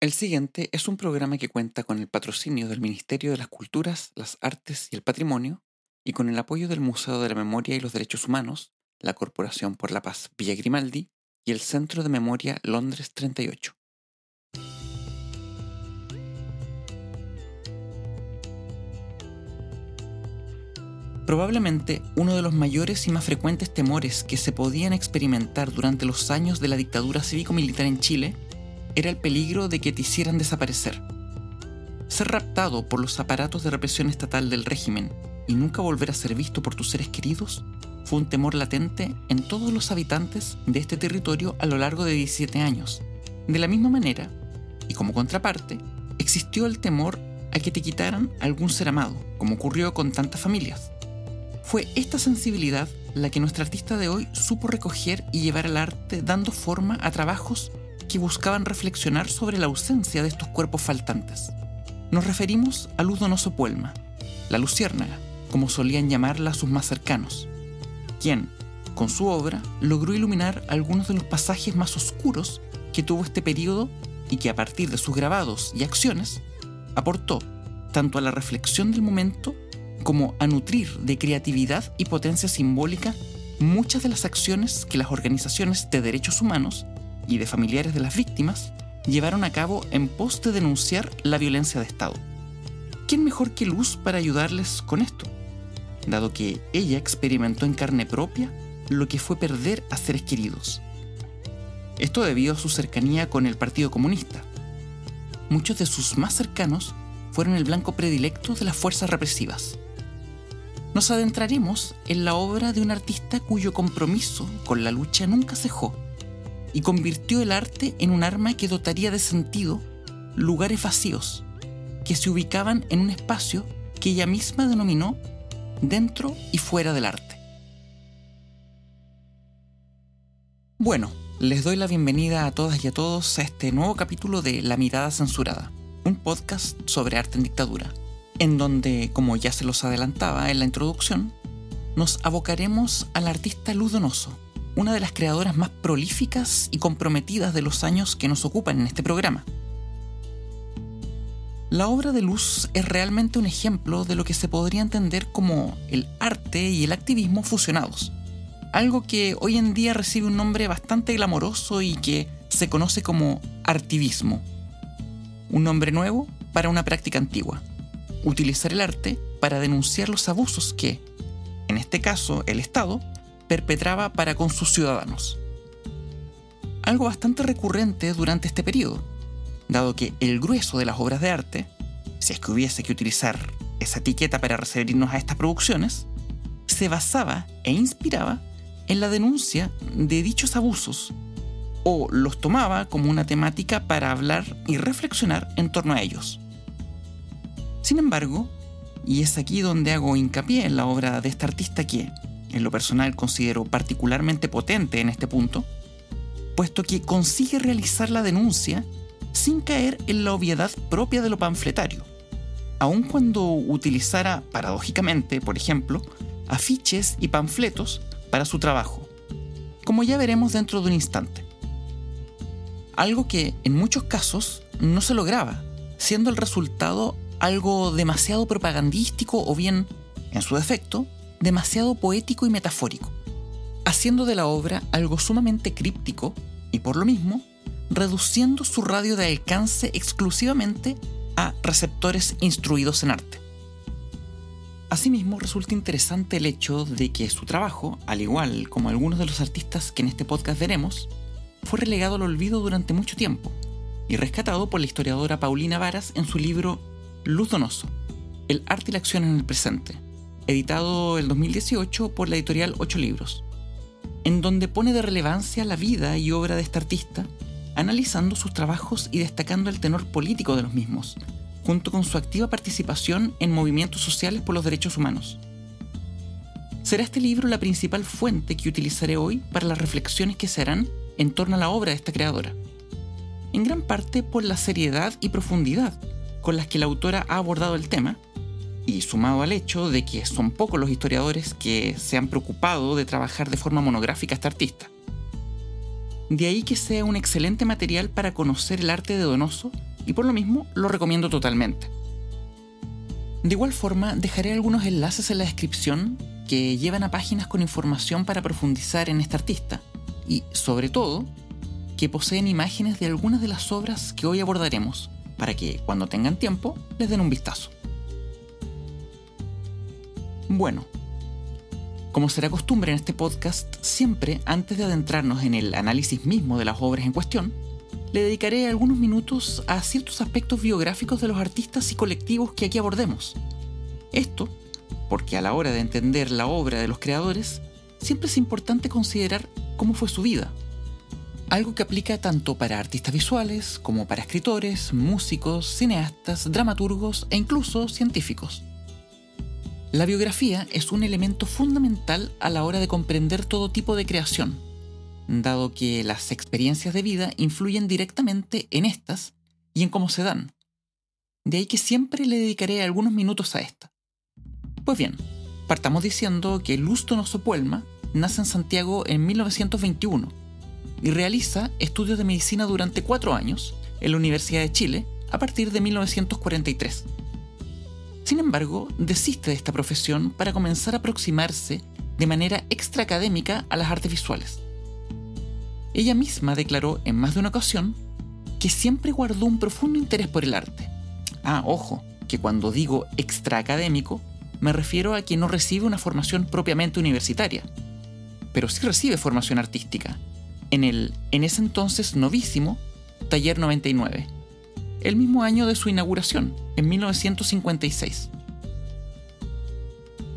El siguiente es un programa que cuenta con el patrocinio del Ministerio de las Culturas, las Artes y el Patrimonio y con el apoyo del Museo de la Memoria y los Derechos Humanos, la Corporación por la Paz Villa Grimaldi y el Centro de Memoria Londres 38. Probablemente uno de los mayores y más frecuentes temores que se podían experimentar durante los años de la dictadura cívico-militar en Chile era el peligro de que te hicieran desaparecer. Ser raptado por los aparatos de represión estatal del régimen y nunca volver a ser visto por tus seres queridos fue un temor latente en todos los habitantes de este territorio a lo largo de 17 años. De la misma manera, y como contraparte, existió el temor a que te quitaran algún ser amado, como ocurrió con tantas familias. Fue esta sensibilidad la que nuestra artista de hoy supo recoger y llevar al arte dando forma a trabajos que buscaban reflexionar sobre la ausencia de estos cuerpos faltantes. Nos referimos a Luz Donoso Puelma, la luciérnaga, como solían llamarla sus más cercanos, quien, con su obra, logró iluminar algunos de los pasajes más oscuros que tuvo este periodo y que a partir de sus grabados y acciones aportó tanto a la reflexión del momento como a nutrir de creatividad y potencia simbólica muchas de las acciones que las organizaciones de derechos humanos y de familiares de las víctimas llevaron a cabo en pos de denunciar la violencia de Estado. ¿Quién mejor que Luz para ayudarles con esto? Dado que ella experimentó en carne propia lo que fue perder a seres queridos. Esto debido a su cercanía con el Partido Comunista. Muchos de sus más cercanos fueron el blanco predilecto de las fuerzas represivas. Nos adentraremos en la obra de un artista cuyo compromiso con la lucha nunca cejó y convirtió el arte en un arma que dotaría de sentido lugares vacíos, que se ubicaban en un espacio que ella misma denominó dentro y fuera del arte. Bueno, les doy la bienvenida a todas y a todos a este nuevo capítulo de La Mirada Censurada, un podcast sobre arte en dictadura, en donde, como ya se los adelantaba en la introducción, nos abocaremos al artista Luz Donoso, una de las creadoras más prolíficas y comprometidas de los años que nos ocupan en este programa. La obra de Luz es realmente un ejemplo de lo que se podría entender como el arte y el activismo fusionados, algo que hoy en día recibe un nombre bastante glamoroso y que se conoce como artivismo, un nombre nuevo para una práctica antigua, utilizar el arte para denunciar los abusos que, en este caso el Estado, perpetraba para con sus ciudadanos. Algo bastante recurrente durante este periodo, dado que el grueso de las obras de arte, si es que hubiese que utilizar esa etiqueta para referirnos a estas producciones, se basaba e inspiraba en la denuncia de dichos abusos o los tomaba como una temática para hablar y reflexionar en torno a ellos. Sin embargo, y es aquí donde hago hincapié en la obra de esta artista que, en lo personal considero particularmente potente en este punto, puesto que consigue realizar la denuncia sin caer en la obviedad propia de lo panfletario, aun cuando utilizara, paradójicamente, por ejemplo, afiches y panfletos para su trabajo, como ya veremos dentro de un instante. Algo que en muchos casos no se lograba, siendo el resultado algo demasiado propagandístico o bien, en su defecto, demasiado poético y metafórico, haciendo de la obra algo sumamente críptico y por lo mismo reduciendo su radio de alcance exclusivamente a receptores instruidos en arte. Asimismo, resulta interesante el hecho de que su trabajo, al igual como algunos de los artistas que en este podcast veremos, fue relegado al olvido durante mucho tiempo y rescatado por la historiadora Paulina Varas en su libro Luz Donoso, El arte y la acción en el presente, editado el 2018 por la editorial Ocho Libros, en donde pone de relevancia la vida y obra de este artista, analizando sus trabajos y destacando el tenor político de los mismos, junto con su activa participación en movimientos sociales por los derechos humanos. Será este libro la principal fuente que utilizaré hoy para las reflexiones que se harán en torno a la obra de esta creadora, en gran parte por la seriedad y profundidad con las que la autora ha abordado el tema, y sumado al hecho de que son pocos los historiadores que se han preocupado de trabajar de forma monográfica a este artista. De ahí que sea un excelente material para conocer el arte de Donoso y por lo mismo lo recomiendo totalmente. De igual forma, dejaré algunos enlaces en la descripción que llevan a páginas con información para profundizar en este artista y, sobre todo, que poseen imágenes de algunas de las obras que hoy abordaremos, para que, cuando tengan tiempo, les den un vistazo. Bueno, como será costumbre en este podcast, siempre antes de adentrarnos en el análisis mismo de las obras en cuestión, le dedicaré algunos minutos a ciertos aspectos biográficos de los artistas y colectivos que aquí abordemos. Esto porque a la hora de entender la obra de los creadores, siempre es importante considerar cómo fue su vida. Algo que aplica tanto para artistas visuales como para escritores, músicos, cineastas, dramaturgos e incluso científicos. La biografía es un elemento fundamental a la hora de comprender todo tipo de creación, dado que las experiencias de vida influyen directamente en estas y en cómo se dan. De ahí que siempre le dedicaré algunos minutos a esta. Pues bien, partamos diciendo que Luz Donoso Puelma nace en Santiago en 1921 y realiza estudios de medicina durante cuatro años en la Universidad de Chile a partir de 1943. Sin embargo, desiste de esta profesión para comenzar a aproximarse de manera extraacadémica a las artes visuales. Ella misma declaró en más de una ocasión que siempre guardó un profundo interés por el arte. Ah, ojo, que cuando digo extraacadémico, me refiero a que no recibe una formación propiamente universitaria, pero sí recibe formación artística, en el, en ese entonces novísimo, Taller 99, el mismo año de su inauguración, en 1956.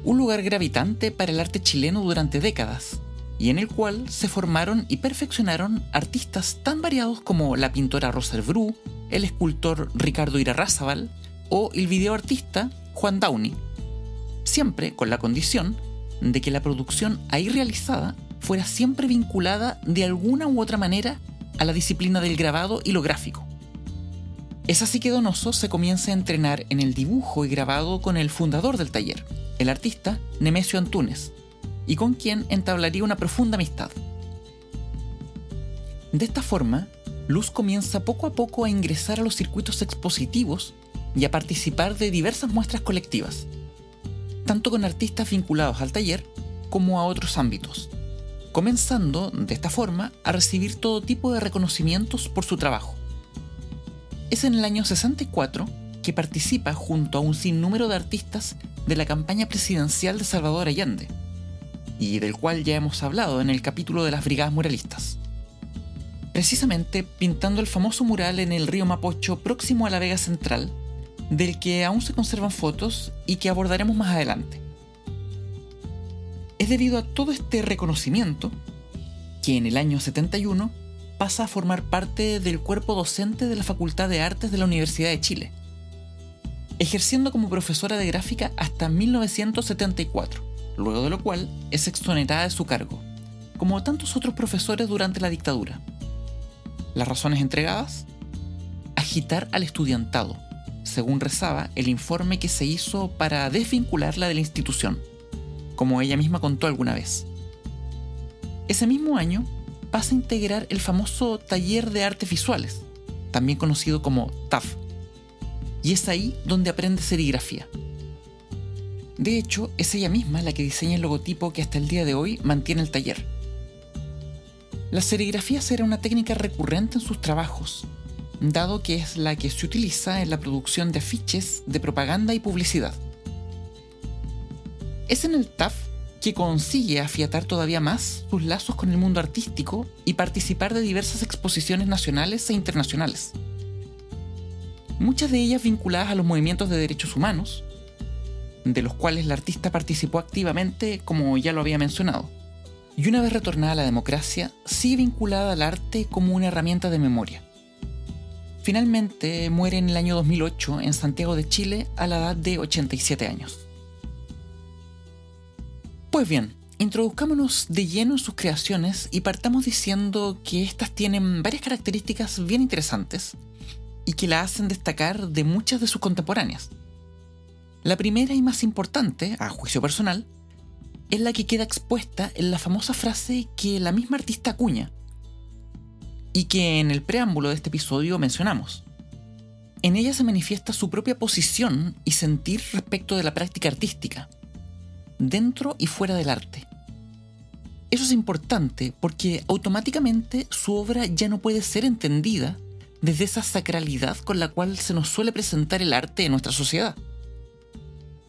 Un lugar gravitante para el arte chileno durante décadas, y en el cual se formaron y perfeccionaron artistas tan variados como la pintora Rosa Bru, el escultor Ricardo Irarrázaval o el videoartista Juan Downey, siempre con la condición de que la producción ahí realizada fuera siempre vinculada de alguna u otra manera a la disciplina del grabado y lo gráfico. Es así que Donoso se comienza a entrenar en el dibujo y grabado con el fundador del taller, el artista Nemesio Antunes, y con quien entablaría una profunda amistad. De esta forma, Luz comienza poco a poco a ingresar a los circuitos expositivos y a participar de diversas muestras colectivas, tanto con artistas vinculados al taller como a otros ámbitos, comenzando de esta forma a recibir todo tipo de reconocimientos por su trabajo. Es en el año 64 que participa junto a un sinnúmero de artistas de la campaña presidencial de Salvador Allende, y del cual ya hemos hablado en el capítulo de las Brigadas Muralistas. Precisamente pintando el famoso mural en el río Mapocho próximo a la Vega Central, del que aún se conservan fotos y que abordaremos más adelante. Es debido a todo este reconocimiento que en el año 71 pasa a formar parte del cuerpo docente de la Facultad de Artes de la Universidad de Chile, ejerciendo como profesora de gráfica hasta 1974, luego de lo cual es exonerada de su cargo, como tantos otros profesores durante la dictadura. Las razones entregadas? Agitar al estudiantado, según rezaba el informe que se hizo para desvincularla de la institución, como ella misma contó alguna vez. Ese mismo año pasa a integrar el famoso Taller de Artes Visuales, también conocido como TAF, y es ahí donde aprende serigrafía. De hecho, es ella misma la que diseña el logotipo que hasta el día de hoy mantiene el taller. La serigrafía será una técnica recurrente en sus trabajos, dado que es la que se utiliza en la producción de afiches de propaganda y publicidad. Es en el TAF que consigue afiatar todavía más sus lazos con el mundo artístico y participar de diversas exposiciones nacionales e internacionales. Muchas de ellas vinculadas a los movimientos de derechos humanos, de los cuales la artista participó activamente, como ya lo había mencionado. Y una vez retornada a la democracia, sigue vinculada al arte como una herramienta de memoria. Finalmente muere en el año 2008 en Santiago de Chile a la edad de 87 años. Pues bien, introduzcámonos de lleno en sus creaciones y partamos diciendo que estas tienen varias características bien interesantes y que la hacen destacar de muchas de sus contemporáneas. La primera y más importante, a juicio personal, es la que queda expuesta en la famosa frase que la misma artista acuña, y que en el preámbulo de este episodio mencionamos. en ella se manifiesta su propia posición y sentir respecto de la práctica artística, dentro y fuera del arte. Eso es importante porque automáticamente su obra ya no puede ser entendida desde esa sacralidad con la cual se nos suele presentar el arte en nuestra sociedad.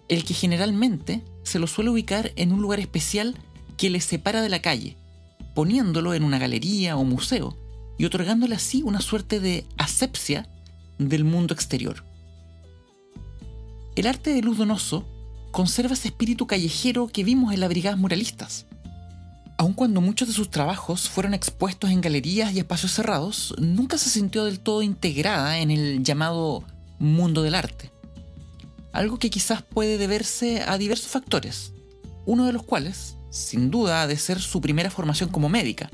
El que generalmente se lo suele ubicar en un lugar especial que le separa de la calle, poniéndolo en una galería o museo y otorgándole así una suerte de asepsia del mundo exterior. El arte de Luz Donoso conserva ese espíritu callejero que vimos en las brigadas muralistas. Aun cuando muchos de sus trabajos fueron expuestos en galerías y espacios cerrados, nunca se sintió del todo integrada en el llamado mundo del arte. Algo que quizás puede deberse a diversos factores, uno de los cuales, sin duda, ha de ser su primera formación como médica.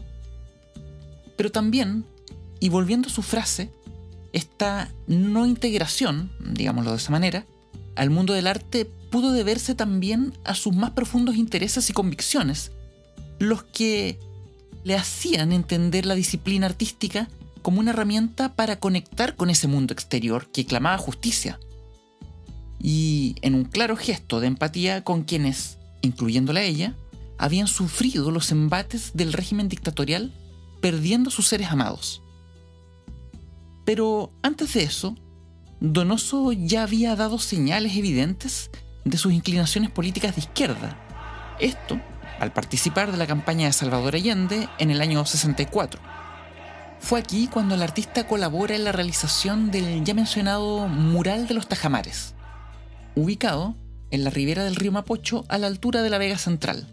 Pero también, y volviendo a su frase, esta no integración, digámoslo de esa manera, al mundo del arte pudo deberse también a sus más profundos intereses y convicciones, los que le hacían entender la disciplina artística como una herramienta para conectar con ese mundo exterior que clamaba justicia. Y en un claro gesto de empatía con quienes, incluyéndola a ella, habían sufrido los embates del régimen dictatorial perdiendo sus seres amados. Pero antes de eso, Donoso ya había dado señales evidentes de sus inclinaciones políticas de izquierda. Esto al participar de la campaña de Salvador Allende en el año 64. Fue aquí cuando el artista colabora en la realización del ya mencionado Mural de los Tajamares, ubicado en la ribera del río Mapocho a la altura de la Vega Central.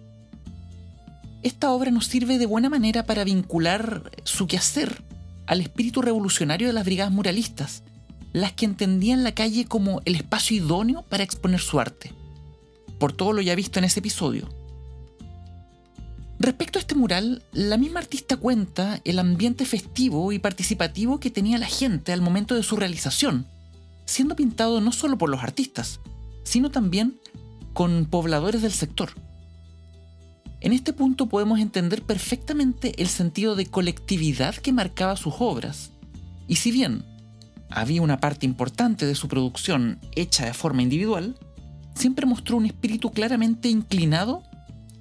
Esta obra nos sirve de buena manera para vincular su quehacer al espíritu revolucionario de las brigadas muralistas, las que entendían la calle como el espacio idóneo para exponer su arte. Por todo lo ya visto en ese episodio. Respecto a este mural, la misma artista cuenta el ambiente festivo y participativo que tenía la gente al momento de su realización, siendo pintado no solo por los artistas, sino también con pobladores del sector. En este punto podemos entender perfectamente el sentido de colectividad que marcaba sus obras, y si bien había una parte importante de su producción hecha de forma individual, siempre mostró un espíritu claramente inclinado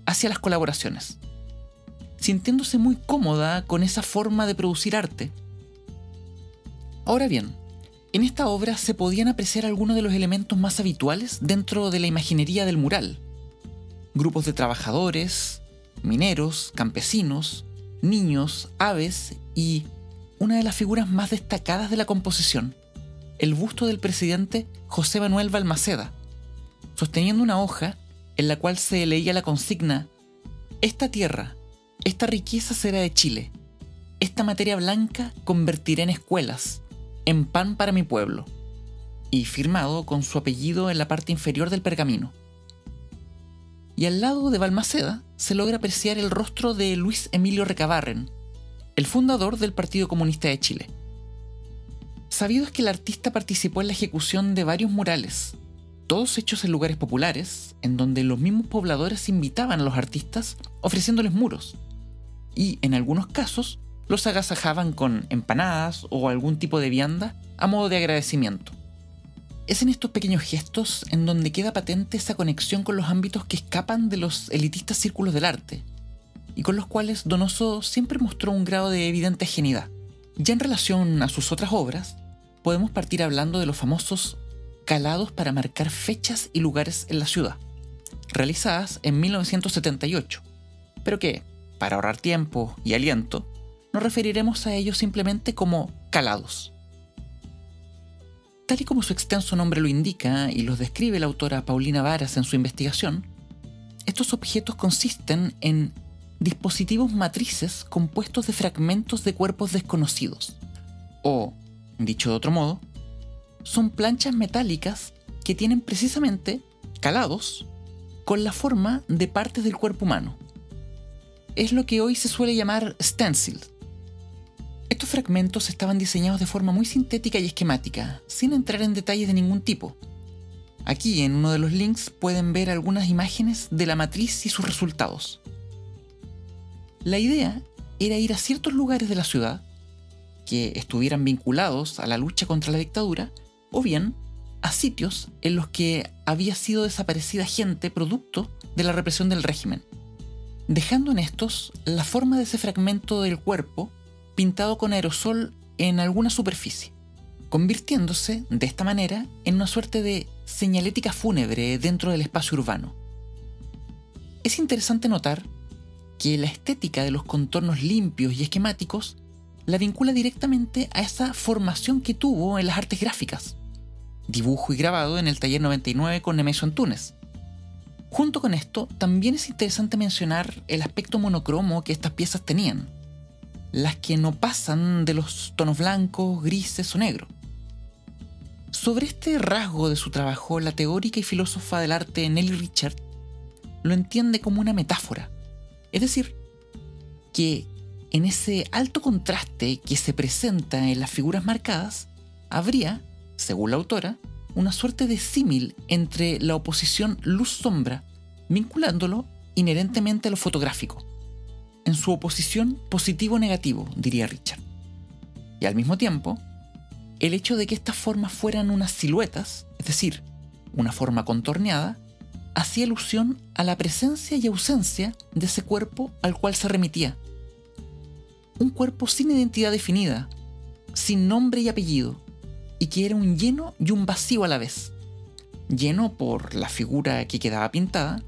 hacia las colaboraciones, sintiéndose muy cómoda con esa forma de producir arte. Ahora bien, en esta obra se podían apreciar algunos de los elementos más habituales dentro de la imaginería del mural, grupos de trabajadores, mineros, campesinos, niños, aves y una de las figuras más destacadas de la composición, el busto del presidente José Manuel Balmaceda, sosteniendo una hoja en la cual se leía la consigna, Esta tierra, esta riqueza será de Chile, esta materia blanca convertiré en escuelas, en pan para mi pueblo, y firmado con su apellido en la parte inferior del pergamino. Y al lado de Balmaceda se logra apreciar el rostro de Luis Emilio Recabarren, el fundador del Partido Comunista de Chile. Sabido es que el artista participó en la ejecución de varios murales, todos hechos en lugares populares, en donde los mismos pobladores invitaban a los artistas ofreciéndoles muros, y en algunos casos los agasajaban con empanadas o algún tipo de vianda a modo de agradecimiento. Es en estos pequeños gestos en donde queda patente esa conexión con los ámbitos que escapan de los elitistas círculos del arte, y con los cuales Donoso siempre mostró un grado de evidente genialidad. Ya en relación a sus otras obras, podemos partir hablando de los famosos calados para marcar fechas y lugares en la ciudad, realizadas en 1978, pero que, para ahorrar tiempo y aliento, nos referiremos a ellos simplemente como calados. Tal y como su extenso nombre lo indica y los describe la autora Paulina Varas en su investigación, estos objetos consisten en dispositivos matrices compuestos de fragmentos de cuerpos desconocidos. O, dicho de otro modo, son planchas metálicas que tienen precisamente calados con la forma de partes del cuerpo humano. Es lo que hoy se suele llamar stencil, estos fragmentos estaban diseñados de forma muy sintética y esquemática, sin entrar en detalles de ningún tipo. Aquí en uno de los links pueden ver algunas imágenes de la matriz y sus resultados. La idea era ir a ciertos lugares de la ciudad que estuvieran vinculados a la lucha contra la dictadura o bien a sitios en los que había sido desaparecida gente producto de la represión del régimen, dejando en estos la forma de ese fragmento del cuerpo pintado con aerosol en alguna superficie, convirtiéndose de esta manera en una suerte de señalética fúnebre dentro del espacio urbano. Es interesante notar que la estética de los contornos limpios y esquemáticos la vincula directamente a esa formación que tuvo en las artes gráficas, dibujo y grabado en el taller 99 con Nemesio Antunes. Junto con esto, también es interesante mencionar el aspecto monocromo que estas piezas tenían, las que no pasan de los tonos blancos, grises o negros. Sobre este rasgo de su trabajo, la teórica y filósofa del arte Nelly Richard lo entiende como una metáfora, es decir, que en ese alto contraste que se presenta en las figuras marcadas, habría, según la autora, una suerte de símil entre la oposición luz-sombra, vinculándolo inherentemente a lo fotográfico, en su oposición positivo-negativo, diría Richard. Y al mismo tiempo, el hecho de que estas formas fueran unas siluetas, es decir, una forma contorneada, hacía alusión a la presencia y ausencia de ese cuerpo al cual se remitía. Un cuerpo sin identidad definida, sin nombre y apellido, y que era un lleno y un vacío a la vez. Lleno por la figura que quedaba pintada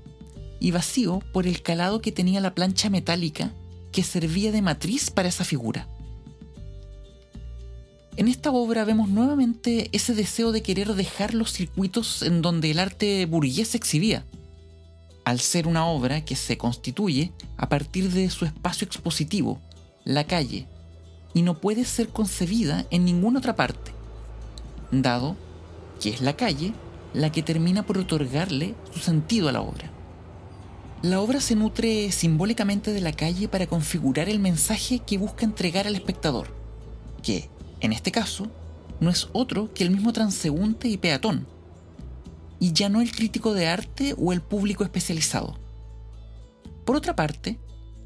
y vacío por el calado que tenía la plancha metálica que servía de matriz para esa figura. En esta obra vemos nuevamente ese deseo de querer dejar los circuitos en donde el arte burgués se exhibía, al ser una obra que se constituye a partir de su espacio expositivo, la calle, y no puede ser concebida en ninguna otra parte, dado que es la calle la que termina por otorgarle su sentido a la obra. La obra se nutre simbólicamente de la calle para configurar el mensaje que busca entregar al espectador, que, en este caso, no es otro que el mismo transeúnte y peatón, y ya no el crítico de arte o el público especializado. Por otra parte,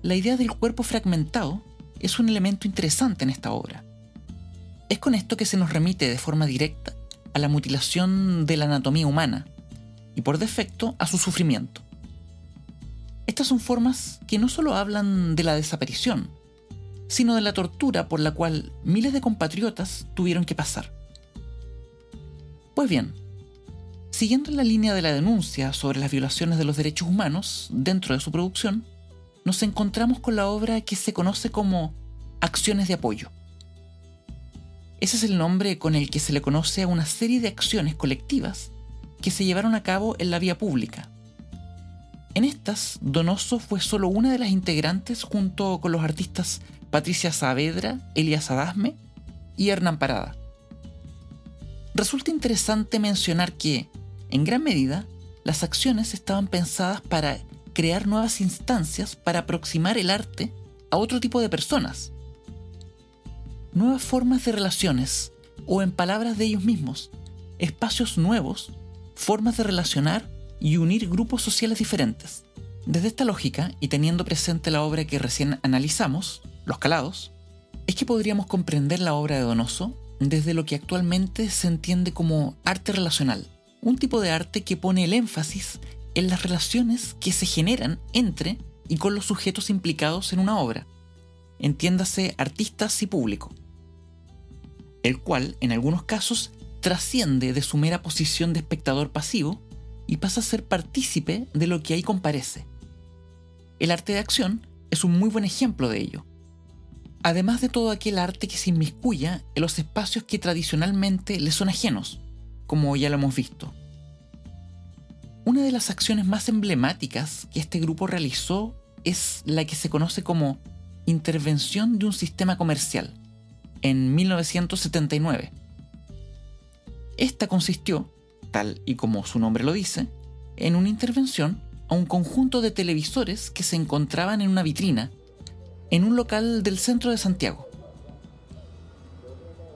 la idea del cuerpo fragmentado es un elemento interesante en esta obra. Es con esto que se nos remite de forma directa a la mutilación de la anatomía humana y por defecto a su sufrimiento. Estas son formas que no solo hablan de la desaparición, sino de la tortura por la cual miles de compatriotas tuvieron que pasar. Pues bien, siguiendo en la línea de la denuncia sobre las violaciones de los derechos humanos dentro de su producción, nos encontramos con la obra que se conoce como Acciones de Apoyo. Ese es el nombre con el que se le conoce a una serie de acciones colectivas que se llevaron a cabo en la vía pública. En estas, Donoso fue solo una de las integrantes junto con los artistas Patricia Saavedra, Elias Adasme y Hernán Parada. Resulta interesante mencionar que, en gran medida, las acciones estaban pensadas para crear nuevas instancias para aproximar el arte a otro tipo de personas. Nuevas formas de relaciones, o en palabras de ellos mismos, espacios nuevos, formas de relacionar y unir grupos sociales diferentes. Desde esta lógica, y teniendo presente la obra que recién analizamos, los calados, es que podríamos comprender la obra de Donoso desde lo que actualmente se entiende como arte relacional, un tipo de arte que pone el énfasis en las relaciones que se generan entre y con los sujetos implicados en una obra, entiéndase artistas y público, el cual en algunos casos trasciende de su mera posición de espectador pasivo y pasa a ser partícipe de lo que ahí comparece. El arte de acción es un muy buen ejemplo de ello, además de todo aquel arte que se inmiscuya en los espacios que tradicionalmente le son ajenos, como ya lo hemos visto. Una de las acciones más emblemáticas que este grupo realizó es la que se conoce como intervención de un sistema comercial, en 1979. Esta consistió, tal y como su nombre lo dice, en una intervención a un conjunto de televisores que se encontraban en una vitrina en un local del centro de Santiago.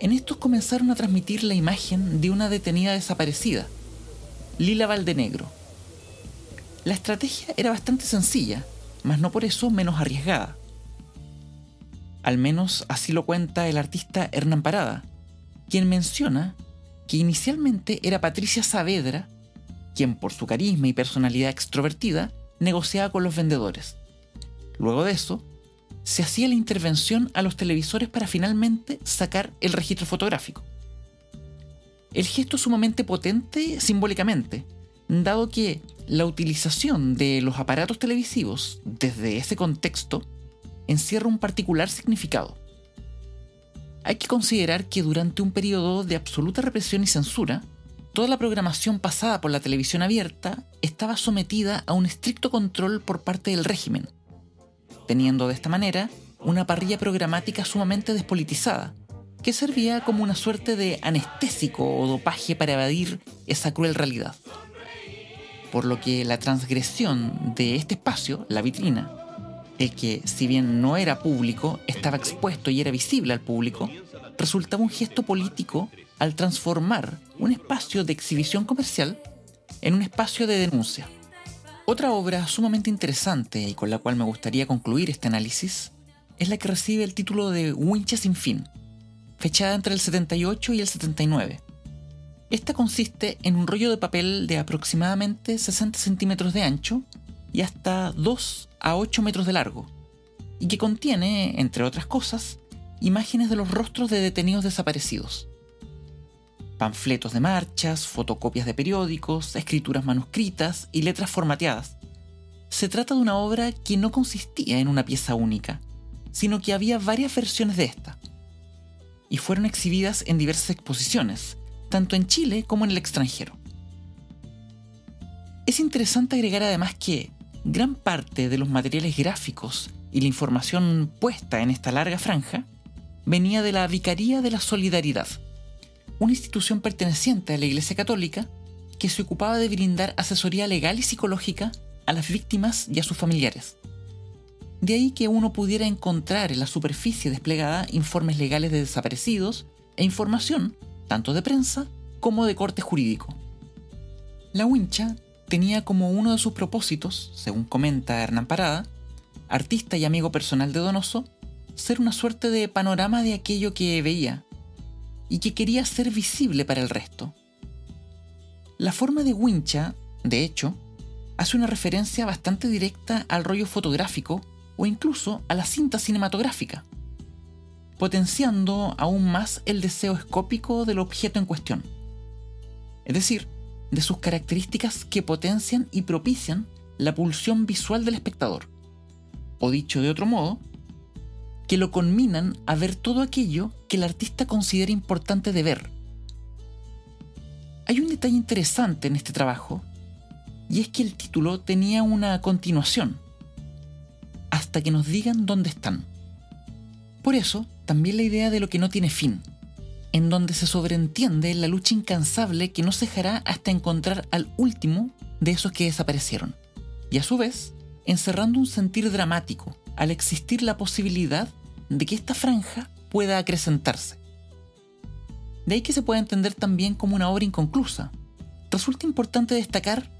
En estos comenzaron a transmitir la imagen de una detenida desaparecida, Lila Valdenegro. La estrategia era bastante sencilla, mas no por eso menos arriesgada. Al menos así lo cuenta el artista Hernán Parada, quien menciona que inicialmente era Patricia Saavedra, quien por su carisma y personalidad extrovertida negociaba con los vendedores. Luego de eso, se hacía la intervención a los televisores para finalmente sacar el registro fotográfico. El gesto es sumamente potente simbólicamente, dado que la utilización de los aparatos televisivos desde ese contexto encierra un particular significado. Hay que considerar que durante un periodo de absoluta represión y censura, toda la programación pasada por la televisión abierta estaba sometida a un estricto control por parte del régimen, teniendo de esta manera una parrilla programática sumamente despolitizada, que servía como una suerte de anestésico o dopaje para evadir esa cruel realidad. Por lo que la transgresión de este espacio, la vitrina, el que, si bien no era público, estaba expuesto y era visible al público, resultaba un gesto político al transformar un espacio de exhibición comercial en un espacio de denuncia. Otra obra sumamente interesante y con la cual me gustaría concluir este análisis es la que recibe el título de Wincha sin fin, fechada entre el 78 y el 79. Esta consiste en un rollo de papel de aproximadamente 60 centímetros de ancho y hasta 2 a 8 metros de largo, y que contiene, entre otras cosas, imágenes de los rostros de detenidos desaparecidos. Panfletos de marchas, fotocopias de periódicos, escrituras manuscritas y letras formateadas. Se trata de una obra que no consistía en una pieza única, sino que había varias versiones de esta. Y fueron exhibidas en diversas exposiciones, tanto en Chile como en el extranjero. Es interesante agregar además que, gran parte de los materiales gráficos y la información puesta en esta larga franja venía de la Vicaría de la Solidaridad, una institución perteneciente a la Iglesia Católica que se ocupaba de brindar asesoría legal y psicológica a las víctimas y a sus familiares. De ahí que uno pudiera encontrar en la superficie desplegada informes legales de desaparecidos e información, tanto de prensa como de corte jurídico. La wincha tenía como uno de sus propósitos, según comenta Hernán Parada, artista y amigo personal de Donoso, ser una suerte de panorama de aquello que veía y que quería ser visible para el resto. La forma de Wincha, de hecho, hace una referencia bastante directa al rollo fotográfico o incluso a la cinta cinematográfica, potenciando aún más el deseo escópico del objeto en cuestión. Es decir, de sus características que potencian y propician la pulsión visual del espectador. O dicho de otro modo, que lo conminan a ver todo aquello que el artista considera importante de ver. Hay un detalle interesante en este trabajo, y es que el título tenía una continuación, hasta que nos digan dónde están. Por eso, también la idea de lo que no tiene fin en donde se sobreentiende la lucha incansable que no cejará hasta encontrar al último de esos que desaparecieron, y a su vez encerrando un sentir dramático al existir la posibilidad de que esta franja pueda acrecentarse. De ahí que se puede entender también como una obra inconclusa. Resulta importante destacar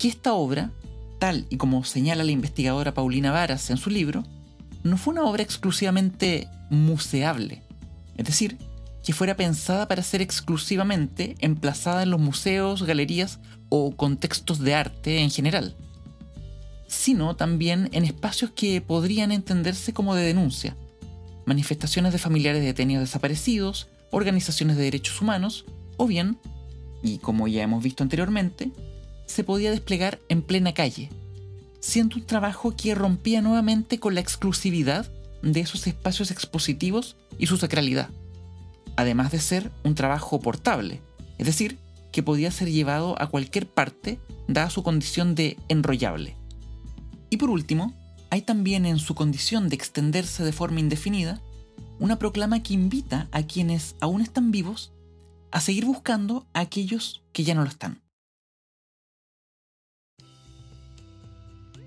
que esta obra, tal y como señala la investigadora Paulina Varas en su libro, no fue una obra exclusivamente museable, es decir, que fuera pensada para ser exclusivamente emplazada en los museos, galerías o contextos de arte en general, sino también en espacios que podrían entenderse como de denuncia, manifestaciones de familiares de detenidos desaparecidos, organizaciones de derechos humanos, o bien, y como ya hemos visto anteriormente, se podía desplegar en plena calle, siendo un trabajo que rompía nuevamente con la exclusividad de esos espacios expositivos y su sacralidad además de ser un trabajo portable, es decir, que podía ser llevado a cualquier parte dada su condición de enrollable. Y por último, hay también en su condición de extenderse de forma indefinida una proclama que invita a quienes aún están vivos a seguir buscando a aquellos que ya no lo están.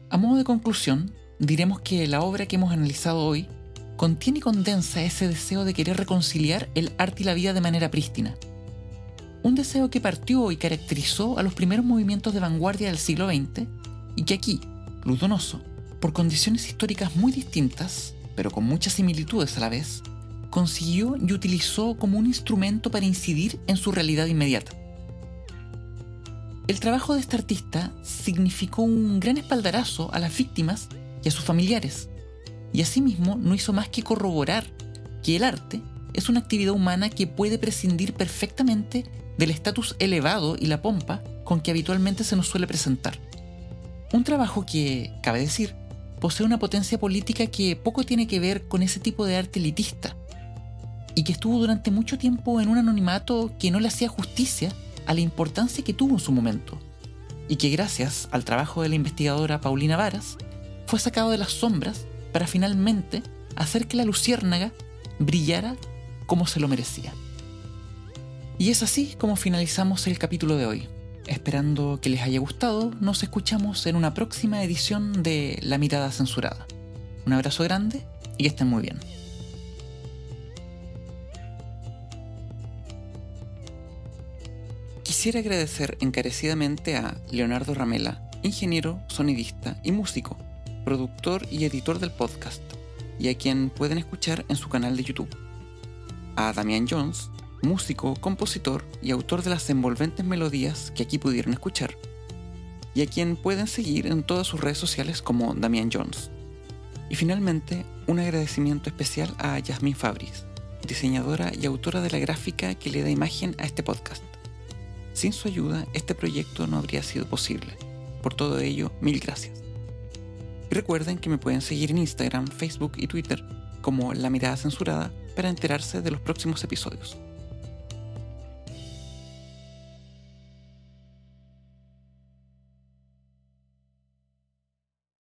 A modo de conclusión, diremos que la obra que hemos analizado hoy contiene y condensa ese deseo de querer reconciliar el arte y la vida de manera prístina. Un deseo que partió y caracterizó a los primeros movimientos de vanguardia del siglo XX y que aquí, Luz Donoso, por condiciones históricas muy distintas, pero con muchas similitudes a la vez, consiguió y utilizó como un instrumento para incidir en su realidad inmediata. El trabajo de este artista significó un gran espaldarazo a las víctimas y a sus familiares, y asimismo no hizo más que corroborar que el arte es una actividad humana que puede prescindir perfectamente del estatus elevado y la pompa con que habitualmente se nos suele presentar. Un trabajo que, cabe decir, posee una potencia política que poco tiene que ver con ese tipo de arte elitista, y que estuvo durante mucho tiempo en un anonimato que no le hacía justicia a la importancia que tuvo en su momento, y que gracias al trabajo de la investigadora Paulina Varas, fue sacado de las sombras para finalmente hacer que la luciérnaga brillara como se lo merecía. Y es así como finalizamos el capítulo de hoy. Esperando que les haya gustado, nos escuchamos en una próxima edición de La Mirada Censurada. Un abrazo grande y que estén muy bien. Quisiera agradecer encarecidamente a Leonardo Ramela, ingeniero, sonidista y músico, productor y editor del podcast, y a quien pueden escuchar en su canal de YouTube. A Damian Jones, músico, compositor y autor de las envolventes melodías que aquí pudieron escuchar, y a quien pueden seguir en todas sus redes sociales como Damian Jones. Y finalmente, un agradecimiento especial a Yasmin Fabris, diseñadora y autora de la gráfica que le da imagen a este podcast. Sin su ayuda, este proyecto no habría sido posible. Por todo ello, mil gracias. Y recuerden que me pueden seguir en Instagram, Facebook y Twitter como La Mirada Censurada para enterarse de los próximos episodios.